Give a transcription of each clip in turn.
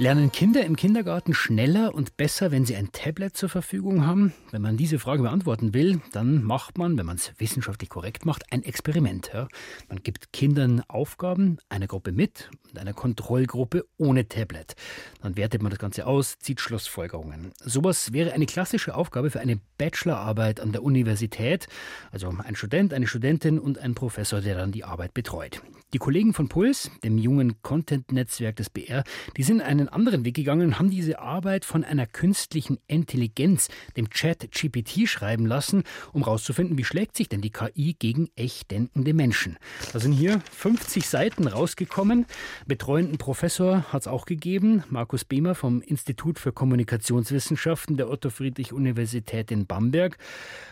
Lernen Kinder im Kindergarten schneller und besser, wenn sie ein Tablet zur Verfügung haben? Wenn man diese Frage beantworten will, dann macht man, wenn man es wissenschaftlich korrekt macht, ein Experiment. Ja? Man gibt Kindern Aufgaben, eine Gruppe mit und eine Kontrollgruppe ohne Tablet. Dann wertet man das Ganze aus, zieht Schlussfolgerungen. Sowas wäre eine klassische Aufgabe für eine Bachelorarbeit an der Universität. Also ein Student, eine Studentin und ein Professor, der dann die Arbeit betreut. Die Kollegen von Puls, dem jungen Content-Netzwerk des BR, die sind einen anderen Weg gegangen und haben diese Arbeit von einer künstlichen Intelligenz, dem Chat GPT, schreiben lassen, um herauszufinden, wie schlägt sich denn die KI gegen echt denkende Menschen. Da sind hier 50 Seiten rausgekommen. Betreuenden Professor hat es auch gegeben, Markus Behmer vom Institut für Kommunikationswissenschaften der Otto-Friedrich-Universität in Bamberg.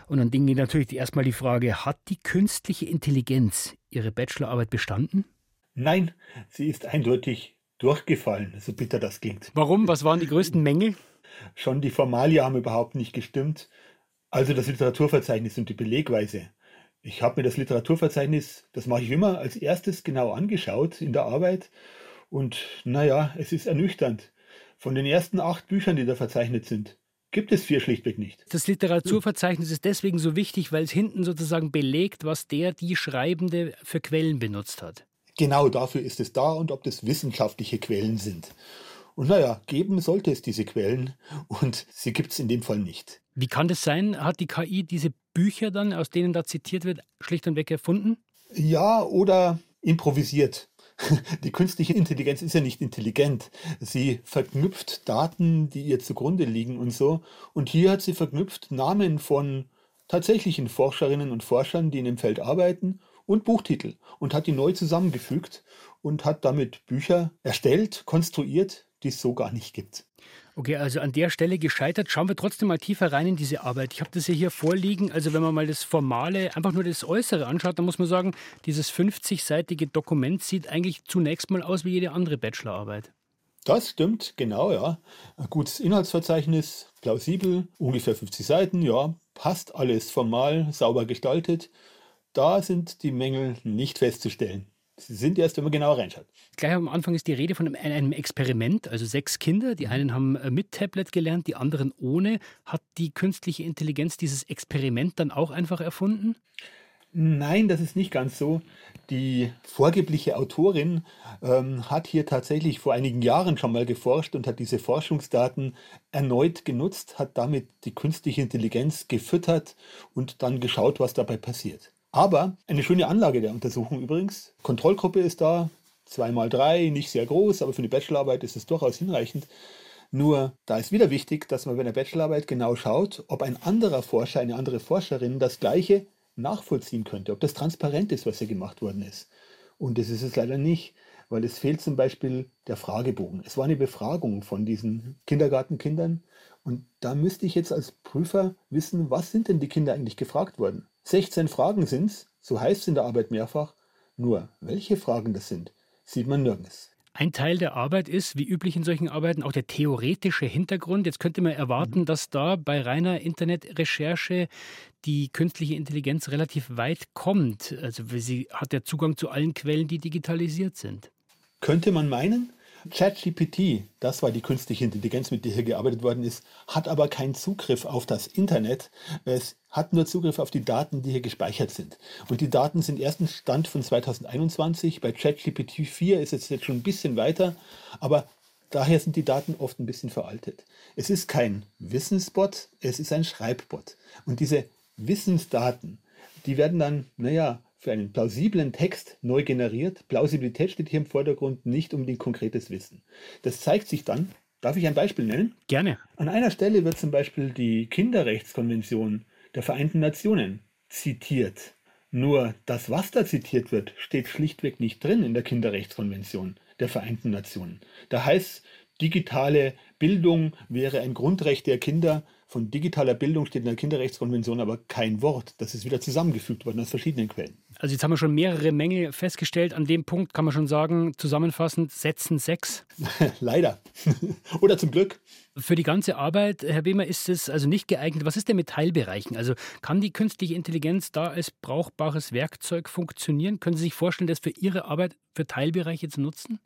Und dann ging natürlich erstmal die Frage, hat die künstliche Intelligenz Ihre Bachelorarbeit bestanden? Nein, sie ist eindeutig durchgefallen, so bitter das klingt. Warum? Was waren die größten Mängel? Schon die Formalia haben überhaupt nicht gestimmt. Also das Literaturverzeichnis und die Belegweise. Ich habe mir das Literaturverzeichnis, das mache ich immer, als erstes genau angeschaut in der Arbeit. Und naja, es ist ernüchternd. Von den ersten acht Büchern, die da verzeichnet sind, gibt es vier schlichtweg nicht. Das Literaturverzeichnis ist deswegen so wichtig, weil es hinten sozusagen belegt, was der, die Schreibende für Quellen benutzt hat. Genau dafür ist es da und ob das wissenschaftliche Quellen sind. Und naja, geben sollte es diese Quellen und sie gibt es in dem Fall nicht. Wie kann das sein? Hat die KI diese Bücher dann, aus denen da zitiert wird, schlicht und weg erfunden? Ja, oder improvisiert. Die künstliche Intelligenz ist ja nicht intelligent. Sie verknüpft Daten, die ihr zugrunde liegen und so. Und hier hat sie verknüpft Namen von tatsächlichen Forscherinnen und Forschern, die in dem Feld arbeiten, und Buchtitel und hat die neu zusammengefügt und hat damit Bücher erstellt, konstruiert, die es so gar nicht gibt. Okay, also an der Stelle gescheitert. Schauen wir trotzdem mal tiefer rein in diese Arbeit. Ich habe das ja hier vorliegen. Also wenn man mal das Formale, einfach nur das Äußere anschaut, dann muss man sagen, dieses 50-seitige Dokument sieht eigentlich zunächst mal aus wie jede andere Bachelorarbeit. Das stimmt, genau, ja. Ein gutes Inhaltsverzeichnis, plausibel, ungefähr 50 Seiten, ja, passt alles formal, sauber gestaltet. Da sind die Mängel nicht festzustellen. Sie sind erst, wenn man genauer reinschaut. Gleich am Anfang ist die Rede von einem Experiment, also sechs Kinder. Die einen haben äh, mit Tablet gelernt, die anderen ohne. Hat die künstliche Intelligenz dieses Experiment dann auch einfach erfunden? Nein, das ist nicht ganz so. Die vorgebliche Autorin ähm, hat hier tatsächlich vor einigen Jahren schon mal geforscht und hat diese Forschungsdaten erneut genutzt, hat damit die künstliche Intelligenz gefüttert und dann geschaut, was dabei passiert. Aber eine schöne Anlage der Untersuchung übrigens. Kontrollgruppe ist da, 2 mal 3 nicht sehr groß, aber für eine Bachelorarbeit ist es durchaus hinreichend. Nur da ist wieder wichtig, dass man bei einer Bachelorarbeit genau schaut, ob ein anderer Forscher, eine andere Forscherin das Gleiche nachvollziehen könnte, ob das transparent ist, was hier gemacht worden ist. Und das ist es leider nicht, weil es fehlt zum Beispiel der Fragebogen. Es war eine Befragung von diesen Kindergartenkindern und da müsste ich jetzt als Prüfer wissen, was sind denn die Kinder eigentlich gefragt worden? 16 Fragen sind es, so heißt es in der Arbeit mehrfach. Nur welche Fragen das sind, sieht man nirgends. Ein Teil der Arbeit ist, wie üblich in solchen Arbeiten, auch der theoretische Hintergrund. Jetzt könnte man erwarten, mhm. dass da bei reiner Internetrecherche die künstliche Intelligenz relativ weit kommt. Also sie hat ja Zugang zu allen Quellen, die digitalisiert sind. Könnte man meinen, ChatGPT, das war die künstliche Intelligenz, mit der hier gearbeitet worden ist, hat aber keinen Zugriff auf das Internet. Es hat nur Zugriff auf die Daten, die hier gespeichert sind. Und die Daten sind ersten Stand von 2021. Bei ChatGPT 4 ist es jetzt schon ein bisschen weiter, aber daher sind die Daten oft ein bisschen veraltet. Es ist kein Wissensbot, es ist ein Schreibbot. Und diese Wissensdaten, die werden dann, naja, für einen plausiblen Text neu generiert. Plausibilität steht hier im Vordergrund, nicht unbedingt konkretes Wissen. Das zeigt sich dann, darf ich ein Beispiel nennen? Gerne. An einer Stelle wird zum Beispiel die Kinderrechtskonvention der Vereinten Nationen zitiert. Nur das, was da zitiert wird, steht schlichtweg nicht drin in der Kinderrechtskonvention der Vereinten Nationen. Da heißt, digitale Bildung wäre ein Grundrecht der Kinder, Von digitaler Bildung steht in der Kinderrechtskonvention aber kein Wort. Das ist wieder zusammengefügt worden aus verschiedenen Quellen. Also jetzt haben wir schon mehrere Mängel festgestellt. An dem Punkt kann man schon sagen, zusammenfassend, setzen sechs. Leider. Oder zum Glück. Für die ganze Arbeit, Herr Behmer, ist es also nicht geeignet. Was ist denn mit Teilbereichen? Also kann die künstliche Intelligenz da als brauchbares Werkzeug funktionieren? Können Sie sich vorstellen, das für Ihre Arbeit für Teilbereiche zu nutzen?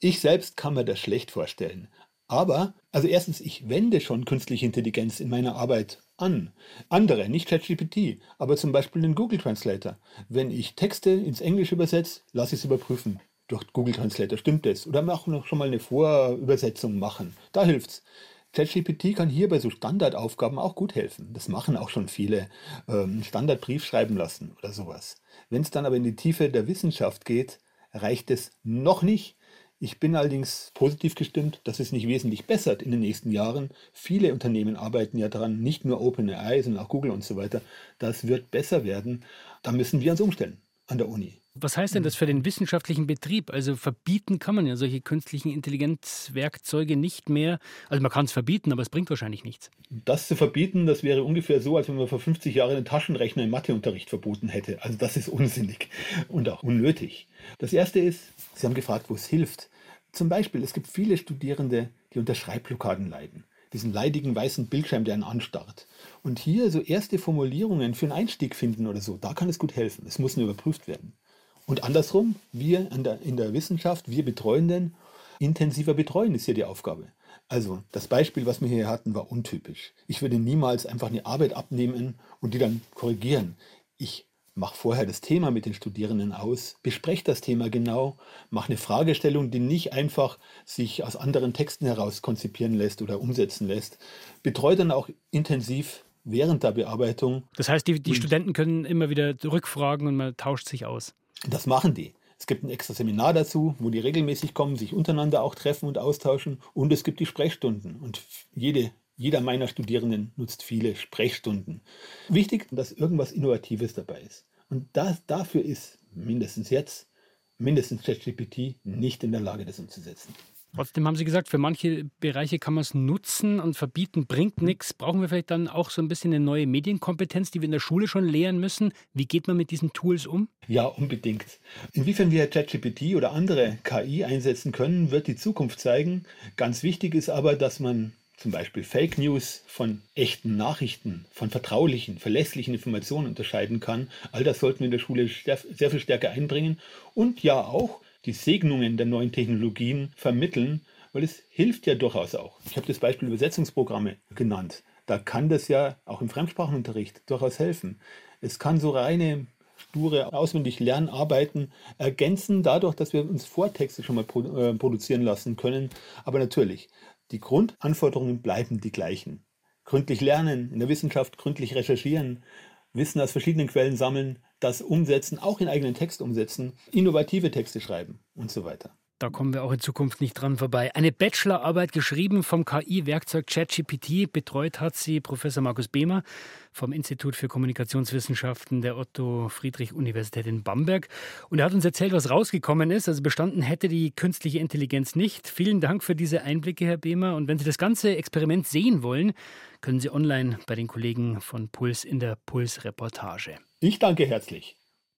Ich selbst kann mir das schlecht vorstellen. Aber, also erstens, ich wende schon künstliche Intelligenz in meiner Arbeit an. Andere, nicht ChatGPT, aber zum Beispiel den Google Translator. Wenn ich Texte ins Englische übersetze, lasse ich es überprüfen durch Google Translator. Stimmt das? Oder auch noch schon mal eine Vorübersetzung machen. Da hilft's. ChatGPT kann hier bei so Standardaufgaben auch gut helfen. Das machen auch schon viele. Ähm, Standardbrief schreiben lassen oder sowas. Wenn es dann aber in die Tiefe der Wissenschaft geht, reicht es noch nicht. Ich bin allerdings positiv gestimmt, dass es nicht wesentlich bessert in den nächsten Jahren. Viele Unternehmen arbeiten ja daran, nicht nur OpenAI, sondern auch Google und so weiter. Das wird besser werden. Da müssen wir uns umstellen an der Uni. Was heißt denn das für den wissenschaftlichen Betrieb? Also verbieten kann man ja solche künstlichen Intelligenzwerkzeuge nicht mehr. Also man kann es verbieten, aber es bringt wahrscheinlich nichts. Das zu verbieten, das wäre ungefähr so, als wenn man vor 50 Jahren einen Taschenrechner im Matheunterricht verboten hätte. Also das ist unsinnig und auch unnötig. Das Erste ist, Sie haben gefragt, wo es hilft. Zum Beispiel, es gibt viele Studierende, die unter Schreibblockaden leiden diesen leidigen weißen Bildschirm, der einen anstarrt. Und hier so erste Formulierungen für einen Einstieg finden oder so, da kann es gut helfen. Es muss nur überprüft werden. Und andersrum, wir der, in der Wissenschaft, wir Betreuenden, intensiver betreuen ist hier die Aufgabe. Also das Beispiel, was wir hier hatten, war untypisch. Ich würde niemals einfach eine Arbeit abnehmen und die dann korrigieren. Ich mache vorher das Thema mit den Studierenden aus, bespreche das Thema genau, mache eine Fragestellung, die nicht einfach sich aus anderen Texten heraus konzipieren lässt oder umsetzen lässt, betreue dann auch intensiv während der Bearbeitung. Das heißt, die, die Studenten können immer wieder rückfragen und man tauscht sich aus. Das machen die. Es gibt ein extra Seminar dazu, wo die regelmäßig kommen, sich untereinander auch treffen und austauschen. Und es gibt die Sprechstunden. Und jede, jeder meiner Studierenden nutzt viele Sprechstunden. Wichtig, dass irgendwas Innovatives dabei ist. Und das, dafür ist mindestens jetzt, mindestens ChatGPT nicht in der Lage, das umzusetzen. Trotzdem haben Sie gesagt, für manche Bereiche kann man es nutzen und verbieten bringt nichts. Brauchen wir vielleicht dann auch so ein bisschen eine neue Medienkompetenz, die wir in der Schule schon lehren müssen? Wie geht man mit diesen Tools um? Ja, unbedingt. Inwiefern wir ChatGPT oder andere KI einsetzen können, wird die Zukunft zeigen. Ganz wichtig ist aber, dass man zum Beispiel Fake News von echten Nachrichten, von vertraulichen, verlässlichen Informationen unterscheiden kann. All das sollten wir in der Schule sehr viel stärker einbringen und ja auch die Segnungen der neuen Technologien vermitteln, weil es hilft ja durchaus auch. Ich habe das Beispiel Übersetzungsprogramme genannt. Da kann das ja auch im Fremdsprachenunterricht durchaus helfen. Es kann so reine sture auswendig Lernarbeiten ergänzen, dadurch, dass wir uns Vortexte schon mal äh, produzieren lassen können. Aber natürlich, die Grundanforderungen bleiben die gleichen. Gründlich lernen, in der Wissenschaft gründlich recherchieren, Wissen aus verschiedenen Quellen sammeln, das umsetzen, auch in eigenen Text umsetzen, innovative Texte schreiben und so weiter. Da kommen wir auch in Zukunft nicht dran vorbei. Eine Bachelorarbeit geschrieben vom KI-Werkzeug ChatGPT. Betreut hat sie Professor Markus Behmer vom Institut für Kommunikationswissenschaften der Otto-Friedrich-Universität in Bamberg. Und er hat uns erzählt, was rausgekommen ist. Also bestanden hätte die künstliche Intelligenz nicht. Vielen Dank für diese Einblicke, Herr Behmer. Und wenn Sie das ganze Experiment sehen wollen, können Sie online bei den Kollegen von Puls in der Puls-Reportage. Ich danke herzlich.